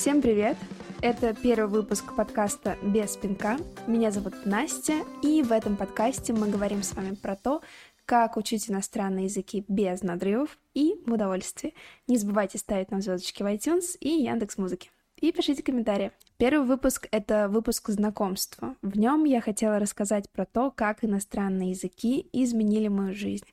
Всем привет! Это первый выпуск подкаста «Без пинка». Меня зовут Настя, и в этом подкасте мы говорим с вами про то, как учить иностранные языки без надрывов и в удовольствии. Не забывайте ставить нам звездочки в iTunes и Яндекс Музыки. И пишите комментарии. Первый выпуск — это выпуск знакомства. В нем я хотела рассказать про то, как иностранные языки изменили мою жизнь.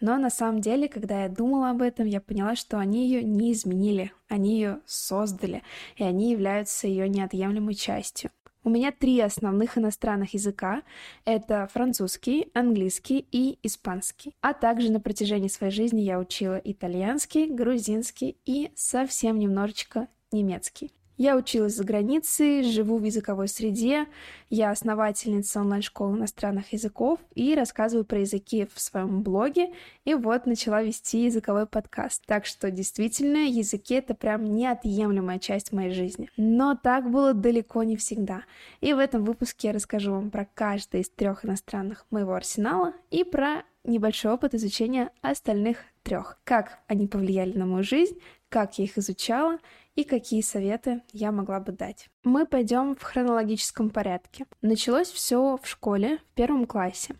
Но на самом деле, когда я думала об этом, я поняла, что они ее не изменили, они ее создали, и они являются ее неотъемлемой частью. У меня три основных иностранных языка. Это французский, английский и испанский. А также на протяжении своей жизни я учила итальянский, грузинский и совсем немножечко немецкий. Я училась за границей, живу в языковой среде, я основательница онлайн-школы иностранных языков и рассказываю про языки в своем блоге, и вот начала вести языковой подкаст. Так что действительно языки — это прям неотъемлемая часть моей жизни. Но так было далеко не всегда. И в этом выпуске я расскажу вам про каждый из трех иностранных моего арсенала и про небольшой опыт изучения остальных трех. Как они повлияли на мою жизнь, как я их изучала и какие советы я могла бы дать. Мы пойдем в хронологическом порядке. Началось все в школе, в первом классе.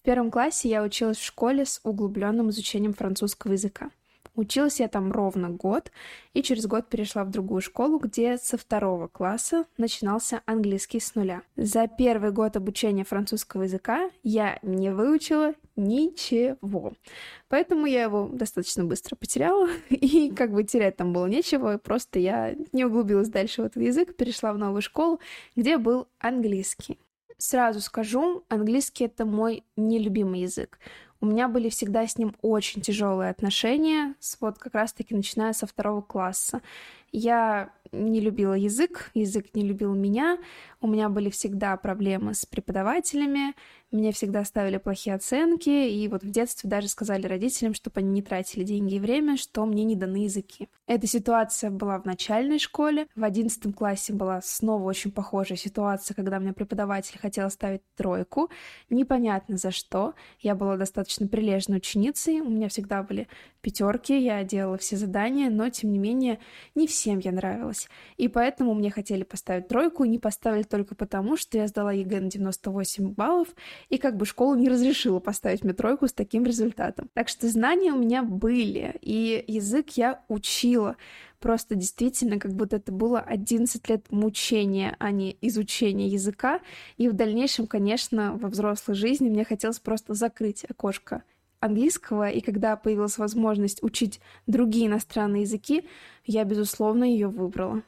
В первом классе я училась в школе с углубленным изучением французского языка. Училась я там ровно год, и через год перешла в другую школу, где со второго класса начинался английский с нуля. За первый год обучения французского языка я не выучила ничего. Поэтому я его достаточно быстро потеряла, и как бы терять там было нечего, просто я не углубилась дальше в этот язык, перешла в новую школу, где был английский. Сразу скажу, английский — это мой нелюбимый язык. У меня были всегда с ним очень тяжелые отношения, вот как раз-таки начиная со второго класса. Я не любила язык, язык не любил меня, у меня были всегда проблемы с преподавателями, мне всегда ставили плохие оценки, и вот в детстве даже сказали родителям, чтобы они не тратили деньги и время, что мне не даны языки. Эта ситуация была в начальной школе, в одиннадцатом классе была снова очень похожая ситуация, когда мне преподаватель хотел ставить тройку, непонятно за что, я была достаточно прилежной ученицей, у меня всегда были пятерки, я делала все задания, но тем не менее не всем я нравилась. И поэтому мне хотели поставить тройку, не поставили только потому, что я сдала ЕГЭ на 98 баллов, и как бы школа не разрешила поставить мне тройку с таким результатом. Так что знания у меня были, и язык я учила. Просто действительно, как будто это было 11 лет мучения, а не изучения языка. И в дальнейшем, конечно, во взрослой жизни мне хотелось просто закрыть окошко английского, и когда появилась возможность учить другие иностранные языки, я, безусловно, ее выбрала.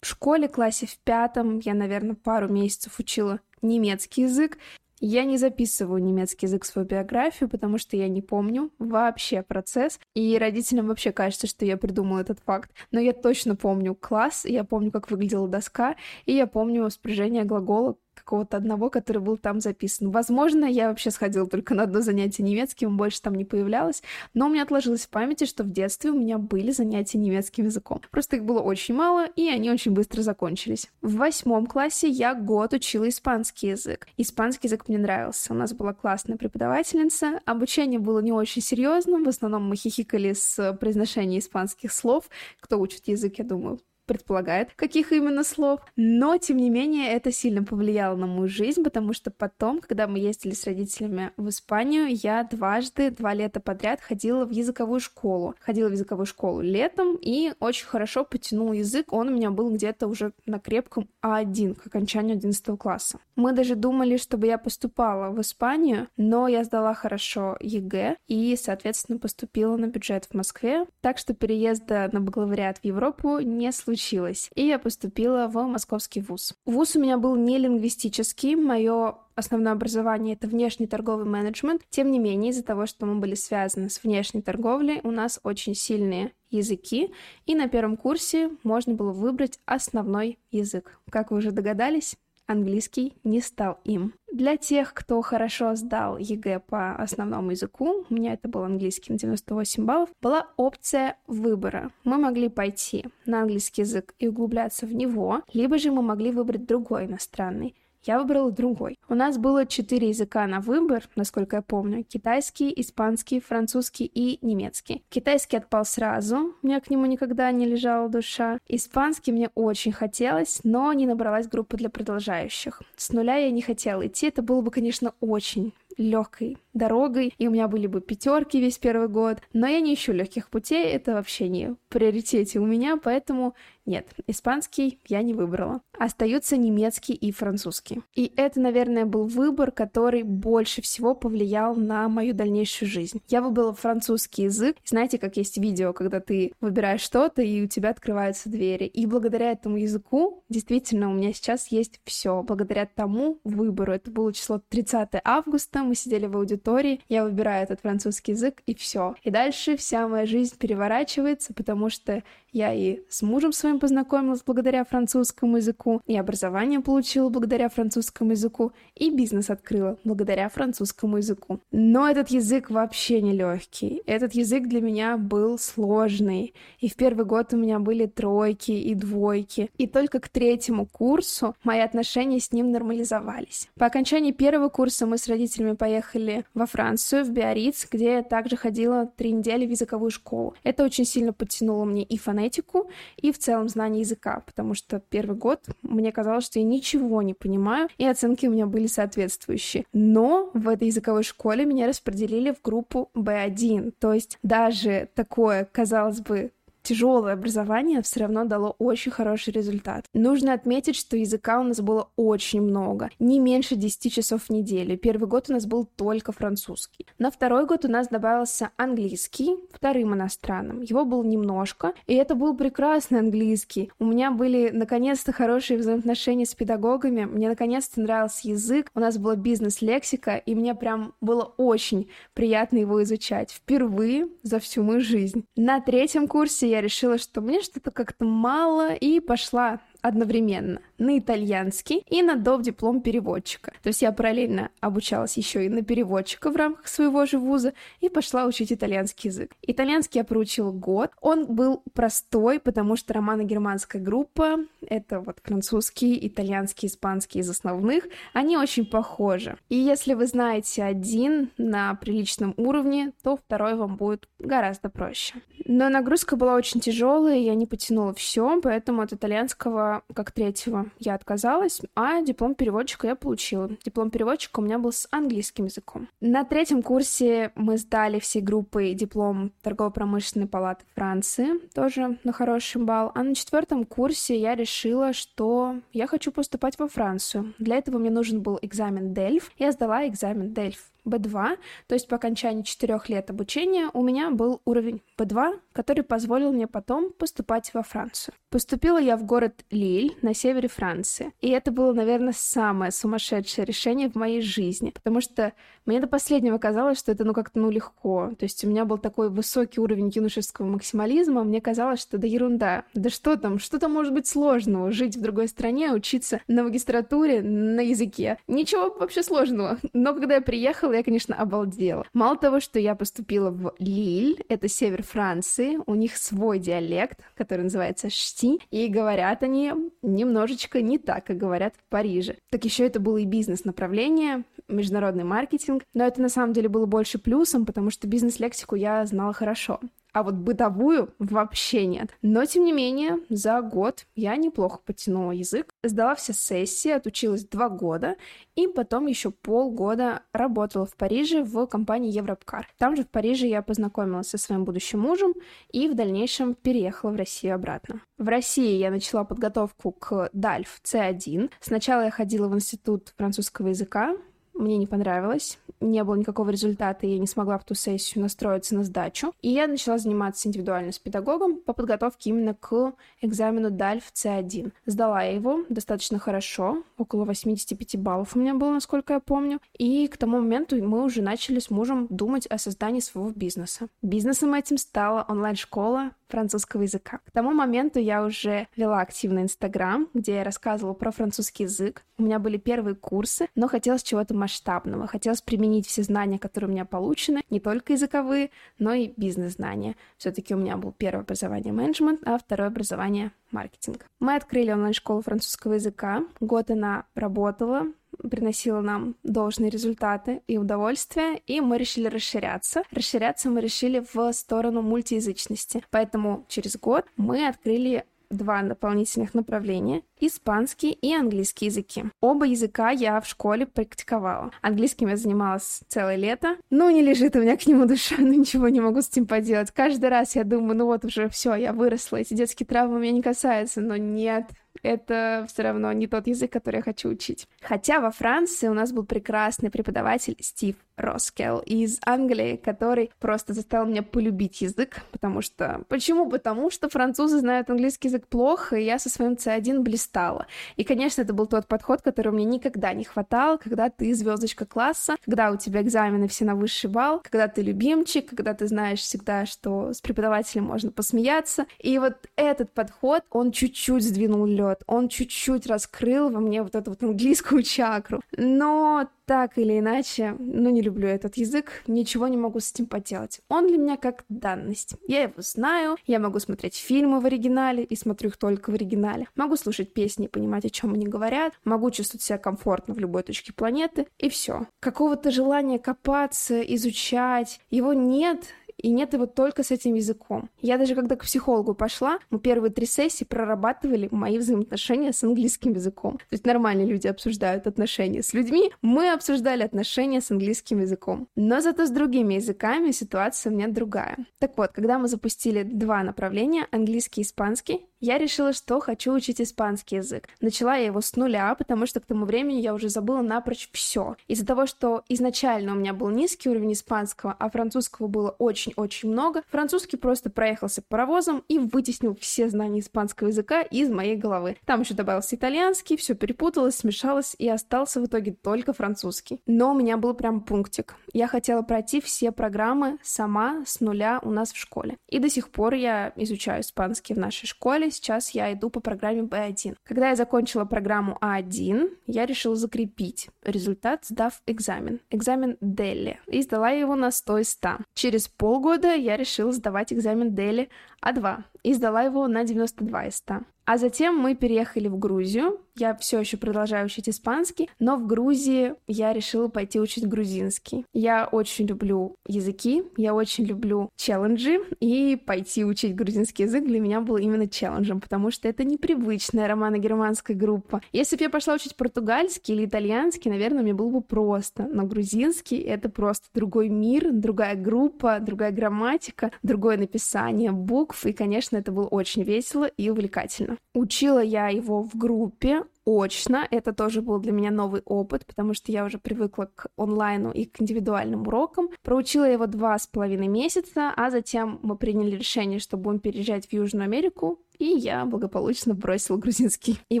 В школе, классе в пятом, я, наверное, пару месяцев учила немецкий язык. Я не записываю немецкий язык в свою биографию, потому что я не помню вообще процесс. И родителям вообще кажется, что я придумала этот факт. Но я точно помню класс, я помню, как выглядела доска, и я помню спряжение глагола, какого-то одного, который был там записан. Возможно, я вообще сходила только на одно занятие немецким, больше там не появлялась, но у меня отложилось в памяти, что в детстве у меня были занятия немецким языком. Просто их было очень мало, и они очень быстро закончились. В восьмом классе я год учила испанский язык. Испанский язык мне нравился. У нас была классная преподавательница. Обучение было не очень серьезным. В основном мы хихикали с произношения испанских слов. Кто учит язык, я думаю, предполагает, каких именно слов. Но, тем не менее, это сильно повлияло на мою жизнь, потому что потом, когда мы ездили с родителями в Испанию, я дважды, два лета подряд ходила в языковую школу. Ходила в языковую школу летом и очень хорошо потянул язык. Он у меня был где-то уже на крепком А1 к окончанию 11 класса. Мы даже думали, чтобы я поступала в Испанию, но я сдала хорошо ЕГЭ и, соответственно, поступила на бюджет в Москве. Так что переезда на бакалавриат в Европу не случилось случилось, и я поступила в московский вуз. Вуз у меня был не лингвистический, мое основное образование — это внешний торговый менеджмент. Тем не менее, из-за того, что мы были связаны с внешней торговлей, у нас очень сильные языки, и на первом курсе можно было выбрать основной язык. Как вы уже догадались, английский не стал им. Для тех, кто хорошо сдал ЕГЭ по основному языку, у меня это был английский на 98 баллов, была опция выбора. Мы могли пойти на английский язык и углубляться в него, либо же мы могли выбрать другой иностранный я выбрала другой. У нас было четыре языка на выбор, насколько я помню. Китайский, испанский, французский и немецкий. Китайский отпал сразу, у меня к нему никогда не лежала душа. Испанский мне очень хотелось, но не набралась группа для продолжающих. С нуля я не хотела идти, это было бы, конечно, очень легкой дорогой, и у меня были бы пятерки весь первый год, но я не ищу легких путей, это вообще не в приоритете у меня, поэтому нет, испанский я не выбрала. Остаются немецкий и французский. И это, наверное, был выбор, который больше всего повлиял на мою дальнейшую жизнь. Я выбрала французский язык. Знаете, как есть видео, когда ты выбираешь что-то, и у тебя открываются двери. И благодаря этому языку, действительно, у меня сейчас есть все. Благодаря тому выбору. Это было число 30 августа, мы сидели в аудитории, я выбираю этот французский язык, и все. И дальше вся моя жизнь переворачивается, потому что я и с мужем своим познакомилась благодаря французскому языку, и образование получила благодаря французскому языку, и бизнес открыла благодаря французскому языку. Но этот язык вообще не легкий. Этот язык для меня был сложный. И в первый год у меня были тройки и двойки. И только к третьему курсу мои отношения с ним нормализовались. По окончании первого курса мы с родителями поехали во Францию, в Биарриц, где я также ходила три недели в языковую школу. Это очень сильно подтянуло мне и фонетику и в целом знание языка, потому что первый год мне казалось, что я ничего не понимаю, и оценки у меня были соответствующие. Но в этой языковой школе меня распределили в группу B1, то есть даже такое, казалось бы, тяжелое образование все равно дало очень хороший результат. Нужно отметить, что языка у нас было очень много, не меньше 10 часов в неделю. Первый год у нас был только французский. На второй год у нас добавился английский, вторым иностранным. Его было немножко, и это был прекрасный английский. У меня были наконец-то хорошие взаимоотношения с педагогами, мне наконец-то нравился язык, у нас была бизнес-лексика, и мне прям было очень приятно его изучать. Впервые за всю мою жизнь. На третьем курсе я решила, что мне что-то как-то мало, и пошла одновременно на итальянский и на доп. диплом переводчика. То есть я параллельно обучалась еще и на переводчика в рамках своего же вуза и пошла учить итальянский язык. Итальянский я проучила год. Он был простой, потому что романо-германская группа — это вот французский, итальянский, испанский из основных. Они очень похожи. И если вы знаете один на приличном уровне, то второй вам будет гораздо проще. Но нагрузка была очень тяжелая, я не потянула все, поэтому от итальянского как третьего я отказалась, а диплом переводчика я получила. Диплом переводчика у меня был с английским языком. На третьем курсе мы сдали всей группой диплом торгово-промышленной палаты Франции, тоже на хороший балл. А на четвертом курсе я решила, что я хочу поступать во Францию. Для этого мне нужен был экзамен DELF. Я сдала экзамен DELF B2, то есть по окончании четырех лет обучения у меня был уровень B2, который позволил мне потом поступать во Францию. Поступила я в город Лиль на севере Франции, и это было, наверное, самое сумасшедшее решение в моей жизни, потому что мне до последнего казалось, что это ну как-то ну легко, то есть у меня был такой высокий уровень юношеского максимализма, мне казалось, что да ерунда, да что там, что там может быть сложного, жить в другой стране, учиться на магистратуре, на языке, ничего вообще сложного, но когда я приехала, сначала я, конечно, обалдела. Мало того, что я поступила в Лиль, это север Франции, у них свой диалект, который называется шти, и говорят они немножечко не так, как говорят в Париже. Так еще это было и бизнес-направление, международный маркетинг, но это на самом деле было больше плюсом, потому что бизнес-лексику я знала хорошо а вот бытовую вообще нет. Но, тем не менее, за год я неплохо подтянула язык, сдала все сессии, отучилась два года, и потом еще полгода работала в Париже в компании Европкар. Там же в Париже я познакомилась со своим будущим мужем и в дальнейшем переехала в Россию обратно. В России я начала подготовку к DALF C1. Сначала я ходила в институт французского языка, мне не понравилось, не было никакого результата, и я не смогла в ту сессию настроиться на сдачу. И я начала заниматься индивидуально с педагогом по подготовке именно к экзамену DALF C1. Сдала я его достаточно хорошо, около 85 баллов у меня было, насколько я помню. И к тому моменту мы уже начали с мужем думать о создании своего бизнеса. Бизнесом этим стала онлайн-школа французского языка. К тому моменту я уже вела активно Инстаграм, где я рассказывала про французский язык. У меня были первые курсы, но хотелось чего-то масштабного. Хотелось применить все знания, которые у меня получены, не только языковые, но и бизнес-знания. Все-таки у меня был первое образование менеджмент, а второе образование маркетинг. Мы открыли онлайн-школу французского языка. Год она работала, приносила нам должные результаты и удовольствие, и мы решили расширяться. Расширяться мы решили в сторону мультиязычности. Поэтому через год мы открыли два дополнительных направления — испанский и английский языки. Оба языка я в школе практиковала. Английским я занималась целое лето. Ну, не лежит у меня к нему душа, ну ничего не могу с этим поделать. Каждый раз я думаю, ну вот уже все, я выросла, эти детские травмы меня не касаются, но нет, это все равно не тот язык, который я хочу учить. Хотя во Франции у нас был прекрасный преподаватель Стив Роскел из Англии, который просто заставил меня полюбить язык, потому что... Почему? Потому что французы знают английский язык плохо, и я со своим C1 блистала. И, конечно, это был тот подход, который мне никогда не хватал, когда ты звездочка класса, когда у тебя экзамены все на высший балл, когда ты любимчик, когда ты знаешь всегда, что с преподавателем можно посмеяться. И вот этот подход, он чуть-чуть сдвинул лед, он чуть-чуть раскрыл во мне вот эту вот английскую чакру. Но так или иначе, ну не люблю этот язык, ничего не могу с этим поделать. Он для меня как данность. Я его знаю, я могу смотреть фильмы в оригинале и смотрю их только в оригинале. Могу слушать песни и понимать, о чем они говорят, могу чувствовать себя комфортно в любой точке планеты, и все. Какого-то желания копаться, изучать, его нет, и нет его только с этим языком. Я даже когда к психологу пошла, мы первые три сессии прорабатывали мои взаимоотношения с английским языком. То есть нормальные люди обсуждают отношения с людьми, мы обсуждали отношения с английским языком. Но зато с другими языками ситуация у меня другая. Так вот, когда мы запустили два направления, английский и испанский, я решила, что хочу учить испанский язык. Начала я его с нуля, потому что к тому времени я уже забыла напрочь все. Из-за того, что изначально у меня был низкий уровень испанского, а французского было очень-очень много, французский просто проехался паровозом и вытеснил все знания испанского языка из моей головы. Там еще добавился итальянский, все перепуталось, смешалось, и остался в итоге только французский. Но у меня был прям пунктик. Я хотела пройти все программы сама с нуля у нас в школе. И до сих пор я изучаю испанский в нашей школе, сейчас я иду по программе B1. Когда я закончила программу А1, я решила закрепить результат, сдав экзамен. Экзамен Дели. И сдала его на 100 из 100. Через полгода я решила сдавать экзамен Дели А2. И сдала его на 92 из 100. А затем мы переехали в Грузию. Я все еще продолжаю учить испанский, но в Грузии я решила пойти учить грузинский. Я очень люблю языки, я очень люблю челленджи, и пойти учить грузинский язык для меня было именно челленджем, потому что это непривычная романо-германская группа. Если бы я пошла учить португальский или итальянский, наверное, мне было бы просто, но грузинский — это просто другой мир, другая группа, другая грамматика, другое написание букв, и, конечно, это было очень весело и увлекательно. Учила я его в группе, очно. Это тоже был для меня новый опыт, потому что я уже привыкла к онлайну и к индивидуальным урокам. Проучила его два с половиной месяца, а затем мы приняли решение, что будем переезжать в Южную Америку, и я благополучно бросила грузинский. И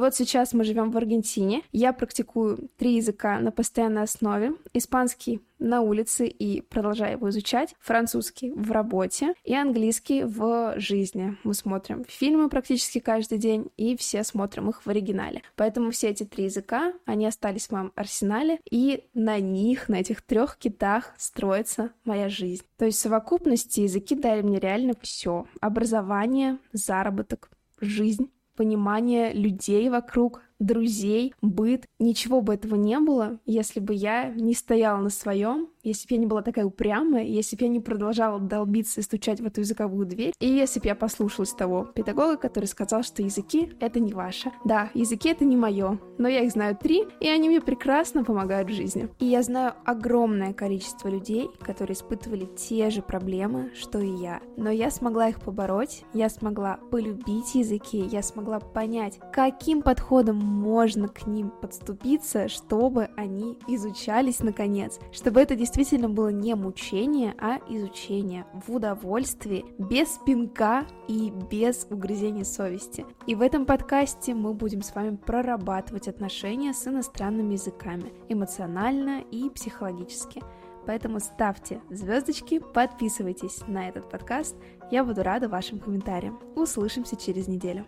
вот сейчас мы живем в Аргентине. Я практикую три языка на постоянной основе. Испанский на улице и продолжаю его изучать, французский в работе и английский в жизни. Мы смотрим фильмы практически каждый день и все смотрим их в оригинале. Поэтому все эти три языка, они остались в моем арсенале, и на них, на этих трех китах строится моя жизнь. То есть в совокупности языки дали мне реально все. Образование, заработок, жизнь, понимание людей вокруг, друзей, быт. Ничего бы этого не было, если бы я не стояла на своем, если бы я не была такая упрямая, если бы я не продолжала долбиться и стучать в эту языковую дверь, и если бы я послушалась того педагога, который сказал, что языки — это не ваше. Да, языки — это не мое, но я их знаю три, и они мне прекрасно помогают в жизни. И я знаю огромное количество людей, которые испытывали те же проблемы, что и я. Но я смогла их побороть, я смогла полюбить языки, я смогла понять, каким подходом можно к ним подступиться, чтобы они изучались наконец, чтобы это действительно было не мучение, а изучение в удовольствии, без пинка и без угрызения совести. И в этом подкасте мы будем с вами прорабатывать отношения с иностранными языками эмоционально и психологически. Поэтому ставьте звездочки, подписывайтесь на этот подкаст. Я буду рада вашим комментариям. Услышимся через неделю.